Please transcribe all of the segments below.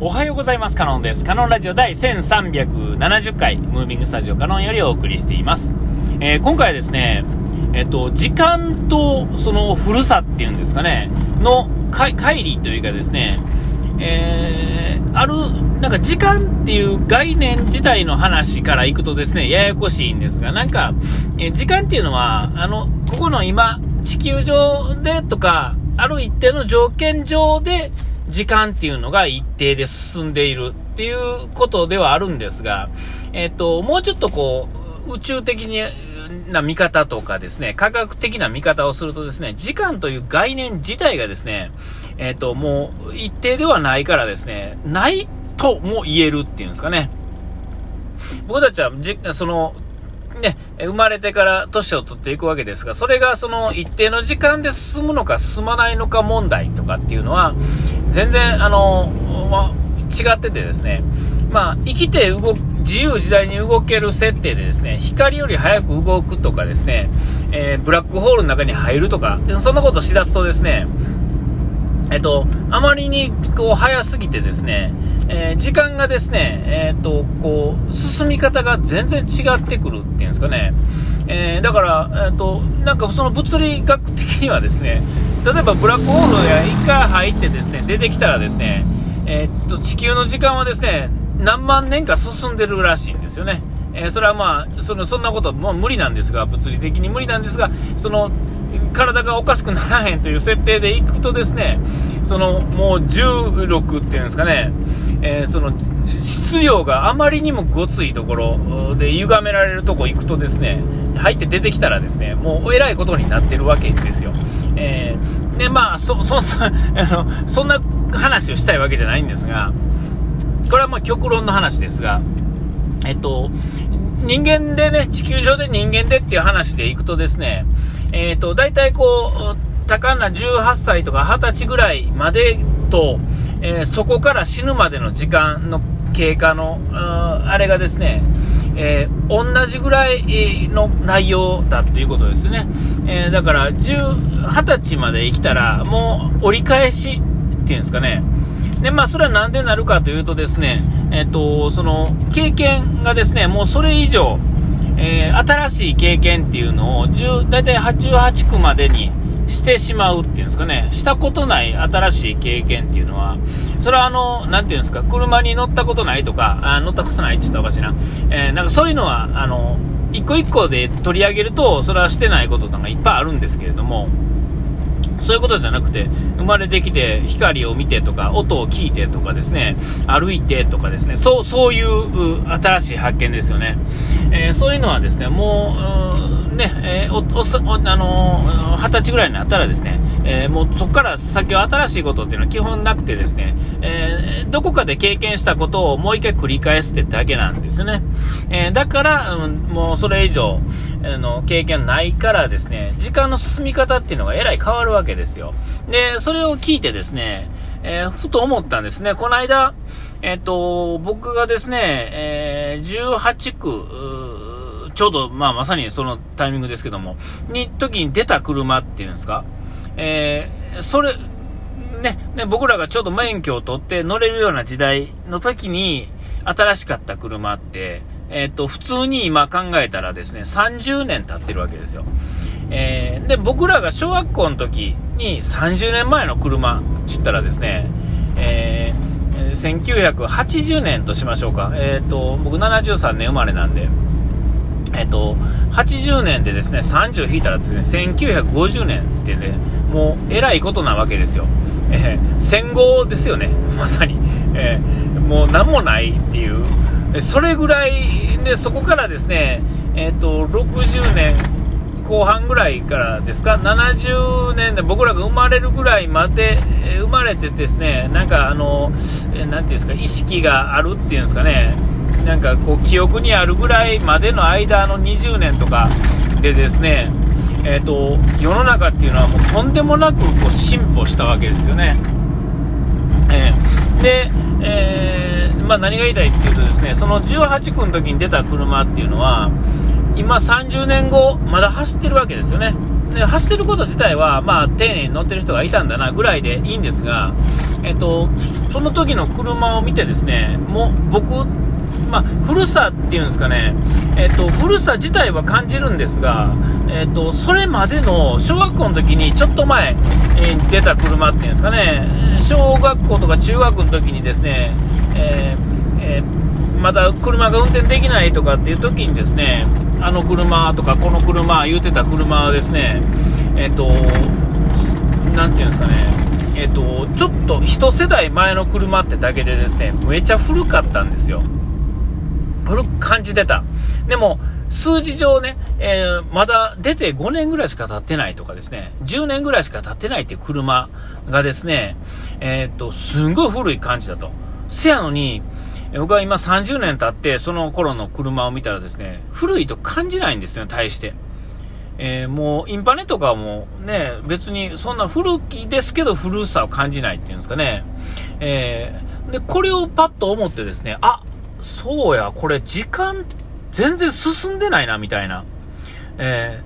おはようございます。カノンです。カノンラジオ第1370回、ムービングスタジオカノンよりお送りしています。えー今回はですね、えっと、時間とその古さっていうんですかね、のか乖離というかですね、えーある、なんか時間っていう概念自体の話からいくとですね、ややこしいんですが、なんか、え時間っていうのは、あの、ここの今、地球上でとか、ある一定の条件上で、時間っていうのが一定で進んでいるっていうことではあるんですが、えっ、と、もうちょっとこう、宇宙的にな見方とかですね、科学的な見方をするとですね、時間という概念自体がですね、えっ、と、もう一定ではないからですね、ないとも言えるっていうんですかね。僕たちはじ、その、ね、生まれてから年を取っていくわけですが、それがその一定の時間で進むのか進まないのか問題とかっていうのは、全然、あの、ま違っててですね、まあ、生きて動く、自由自在に動ける設定でですね、光より早く動くとかですね、えーブラックホールの中に入るとか、そんなことしだすとですね、えっと、あまりにこう早すぎてですね、えー時間がですね、えっと、こう、進み方が全然違ってくるっていうんですかね。えーだから、えっと、なんかその物理学的にはですね、例えばブラックホールや一回入ってですね、出てきたらですね、えっと、地球の時間はですね、何万年か進んでるらしいんですよね。えーそれはまあ、その、そんなこともう無理なんですが、物理的に無理なんですが、その、体がおかしくならへんという設定でいくとですね、その、もう16っていうんですかね、えーその、質量があまりにもごついところで歪められるとこ行くとですね、入って出てきたらですね、もうえらいことになってるわけですよ。えーで、まあ、そ、そ、そ、あの、そんな話をしたいわけじゃないんですが、これはまあ極論の話ですが、えっと、人間でね、地球上で人間でっていう話でいくとですね、えっと、大体こう、多感な18歳とか20歳ぐらいまでと、えーそこから死ぬまでの時間の経過の、あれがですね、えー同じぐらいの内容だっていうことですね。えーだから、10 20歳まで生きたら、もう折り返しっていうんですかね。で、まあ、それはなんでなるかというとですね、えっと、その、経験がですね、もうそれ以上、え新しい経験っていうのを、10大体88区までにしてしまうっていうんですかね、したことない新しい経験っていうのは、それはあの、なていうんですか、車に乗ったことないとか、あ乗ったことないって言ったらおかしいな、えーなんかそういうのは、あの、一個一個で取り上げると、それはしてないこととかいっぱいあるんですけれども、そういうことじゃなくて、生まれてきて光を見てとか、音を聞いてとかですね、歩いてとかですね、そう、そういう新しい発見ですよね。えーそういうのはですね、もう、うね、えーお、お、あのー、二十歳ぐらいになったらですね、えもうそこから先は新しいことっていうのは基本なくてですね、えどこかで経験したことをもう一回繰り返すってだけなんですよね。えだから、うんもうそれ以上、あの、経験ないからですね、時間の進み方っていうのがえらい変わるわけですよ。で、それを聞いてですね、えーふと思ったんですね。この間、えっ、と、僕がですね、えー18区、ちょうど、まあ、まさにそのタイミングですけども、に、時に出た車っていうんですか、えーそれ、ね、ね、僕らがちょうど免許を取って乗れるような時代の時に、新しかった車って、えっ、と、普通に今考えたらですね、30年経ってるわけですよ。えーで、僕らが小学校の時に30年前の車って言ったらですね、えー1980年としましょうか。えっ、と、僕73年生まれなんで、えっと、80年でですね、30引いたらですね、1950年ってね、もう、えらいことなわけですよ。えー戦後ですよね、まさに。えもう何もないっていう。えそれぐらいで、そこからですね、えっ、と、60年後半ぐらいからですか、70年で僕らが生まれるぐらいまで、え生まれてですね、なんかあの、えーなんていうんですか、意識があるっていうんですかね、なんかこう記憶にあるぐらいまでの間の20年とかでですね、えー、と世の中っていうのはもうとんでもなくこう進歩したわけですよね。えーで、えーまあ、何が言いたいっていうとですねその18区の時に出た車っていうのは今30年後まだ走ってるわけですよね。で走ってること自体は、まあ、丁寧に乗ってる人がいたんだなぐらいでいいんですが、えっと、その時の車を見てですね、もう僕、まあ、古さっていうんですかね、えっと、古さ自体は感じるんですが、えっと、それまでの小学校の時にちょっと前、えー、出た車っていうんですかね、小学校とか中学の時にですね、えーえー、また車が運転できないとかっていう時にですね、あの車とかこの車言うてた車はですね、えっと、なんていうんですかね、えっと、ちょっと一世代前の車ってだけでですね、めちゃ古かったんですよ。古く感じてた。でも、数字上ね、えー、まだ出て5年ぐらいしか経ってないとかですね、10年ぐらいしか経ってないっていう車がですね、えー、っと、すんごい古い感じだと。せやのに、僕は今30年経って、その頃の車を見たらですね、古いと感じないんですよ、対して。えー、もう、インパネとかもね、別にそんな古きですけど古さを感じないっていうんですかね。えー、で、これをパッと思ってですね、あ、そうや、これ時間全然進んでないな、みたいな。え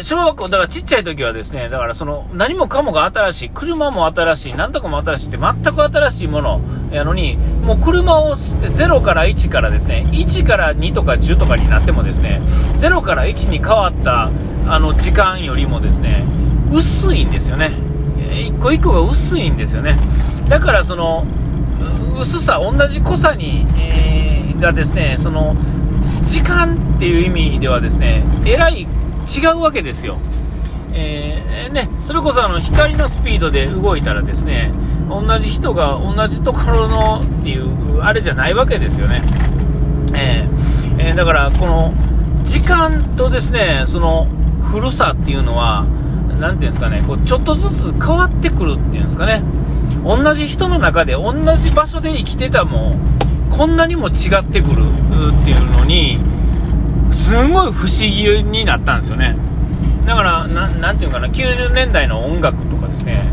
ー、小学校、だからちっちゃい時はですね、だからその、何もかもが新しい、車も新しい、なんとかも新しいって全く新しいものやのに、もう車を0から1からですね、1から2とか10とかになってもですね、0から1に変わったあの時間よりもですね、薄いんですよね。一個一個が薄いんですよね。だからその、薄さ、同じ濃さに、えー、がですね、その、時間っていう意味ではですね、えらい違うわけですよ。えー、ね、それこそあの光のスピードで動いたらですね、同じ人が同じところのっていう、あれじゃないわけですよね。えー、えー、だからこの時間とですね、その古さっていうのは、なていうんですかね、こうちょっとずつ変わってくるっていうんですかね。同じ人の中で同じ場所で生きてたもんこんなにも違ってくるっていうのにすごい不思議になったんですよねだからなていうかな90年代の音楽とかですね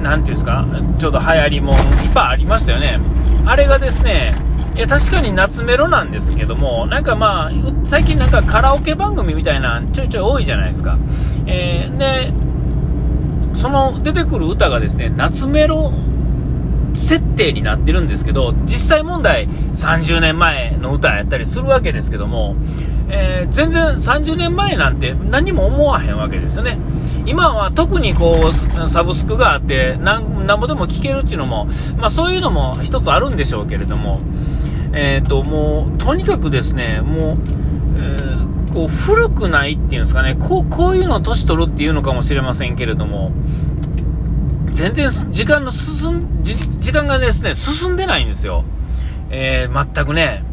何ていうんですかちょうど流行りもいっぱいありましたよねあれがですねいや確かに夏メロなんですけども、なんかまあ、最近なんかカラオケ番組みたいなちょいちょい多いじゃないですか。えー、で、その出てくる歌がですね、夏メロ設定になってるんですけど、実際問題30年前の歌やったりするわけですけども、えー、全然30年前なんて何も思わへんわけですよね。今は特にこう、サブスクがあって、なんぼでも聴けるっていうのも、まあそういうのも一つあるんでしょうけれども、えっ、ー、と、もう、とにかくですね、もう、えーこう古くないっていうんですかね、こうこういうのを年取るっていうのかもしれませんけれども、全然時間の進ん、時間がですね、進んでないんですよ。えー、全くね、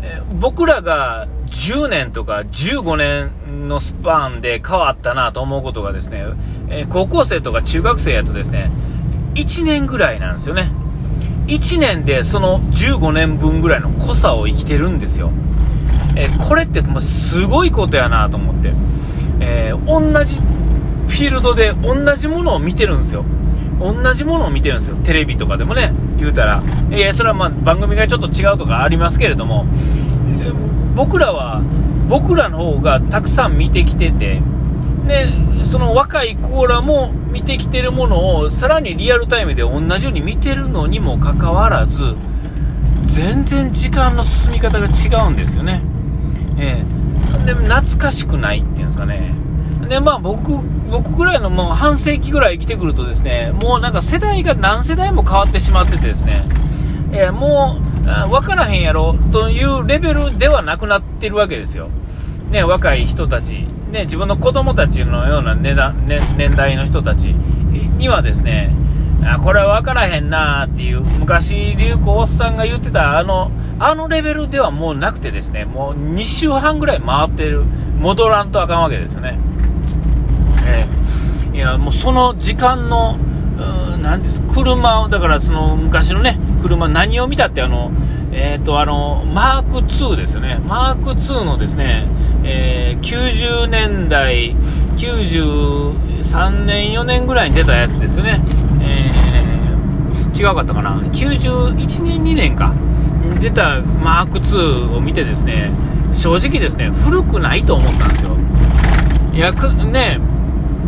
えー、僕らが10年とか15年のスパンで変わったなと思うことがですね、えー、高校生とか中学生やとですね、1年ぐらいなんですよね。1年でその15年分ぐらいの濃さを生きてるんですよ。えー、これってもうすごいことやなと思って、えー、同じフィールドで同じものを見てるんですよ。同じものを見てるんですよ。テレビとかでもね、言うたら。いや、それはまあ番組がちょっと違うとかありますけれども、僕らは、僕らの方がたくさん見てきてて、で、その若いコーラも見てきてるものをさらにリアルタイムで同じように見てるのにもかかわらず、全然時間の進み方が違うんですよね。えー、で懐かしくないっていうんですかね。で、まあ僕、僕ぐらいのもう半世紀ぐらい生きてくるとですね、もうなんか世代が何世代も変わってしまっててですね、えー、もう、分からへんやろというレベルではなくなってるわけですよ。ね、若い人たち、ね、自分の子供たちのような年代,、ね、年代の人たちにはですね、あこれは分からへんなーっていう、昔流行おっさんが言ってたあの、あのレベルではもうなくてですね、もう2週半ぐらい回ってる、戻らんとあかんわけですよね。えー、いや、もうその時間の、何です車を、だからその昔のね、車何を見たってあの、えっ、ー、と、あの、マーク2ですよね。マーク2のですね、えー、90年代、93年、4年ぐらいに出たやつですよね。えー、違うかったかな。91年、2年か。出たマーク2を見てですね、正直ですね、古くないと思ったんですよ。いや、ね、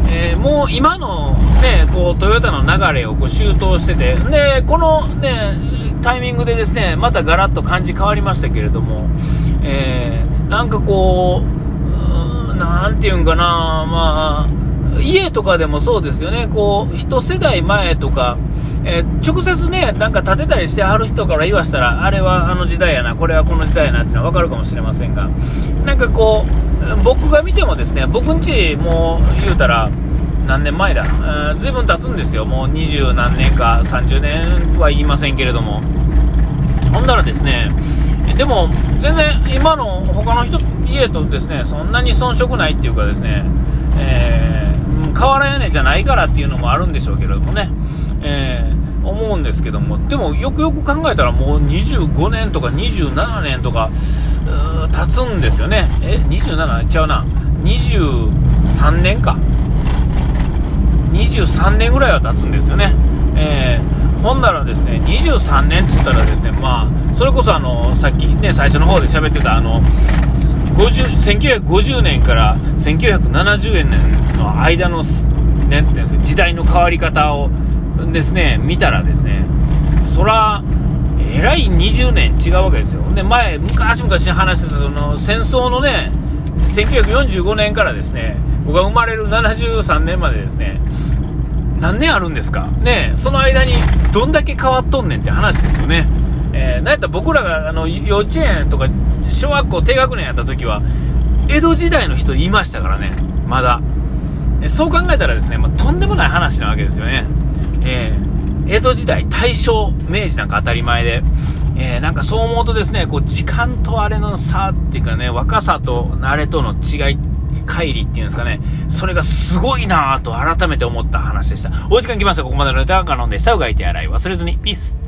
えー、もう今の、ね、こうトヨタの流れをこう周到しててでこの、ね、タイミングでですねまたガラッと感じ変わりましたけれども、えー、なんかこう、なんていうんかな、まあ、家とかでもそうですよね、こう、一世代前とか、えー、直接ね、なんか建てたりしてはる人から言わしたら、あれはあの時代やな、これはこの時代やなっていうのは分かるかもしれませんが、なんかこう、僕が見てもですね、僕んちもう言うたら、何年前だ、えー、随分経つんですよ、もう二十何年か30年は言いませんけれども、ほんならですね、でも全然今の他の人家とですねそんなに遜色ないっていうかですね、えー、瓦屋根じゃないからっていうのもあるんでしょうけれどもね、えー、思うんですけども。でもよくよく考えたらもう25年とか27年とか経つんですよね。え27ちゃうな。23年か。23年ぐらいは経つんですよね、えーほんならですね23年っつったらですねまあそれこそあのさっきね最初の方で喋ってたあの1950年から1970年の間の、ね、って時代の変わり方をですね見たらですねそらえらい20年違うわけですよで前昔々話してたその戦争のね1945年からですね僕が生まれる73年までですね何年あるんですか？ねその間にどんだけ変わっとんねんって話ですよね。えー、なんやったら僕らがあの幼稚園とか小学校低学年やった時は、江戸時代の人いましたからね、まだ。そう考えたらですね、まあ、とんでもない話なわけですよね。えー、江戸時代、大正、明治なんか当たり前で、えー、なんかそう思うとですね、こう時間とあれの差っていうかね、若さとあれとの違い乖離っていうんですかね、それがすごいなぁと改めて思った話でした。お時間来ました。ここまでの歌はカノンでした。うがいて洗い忘れずに。ピース。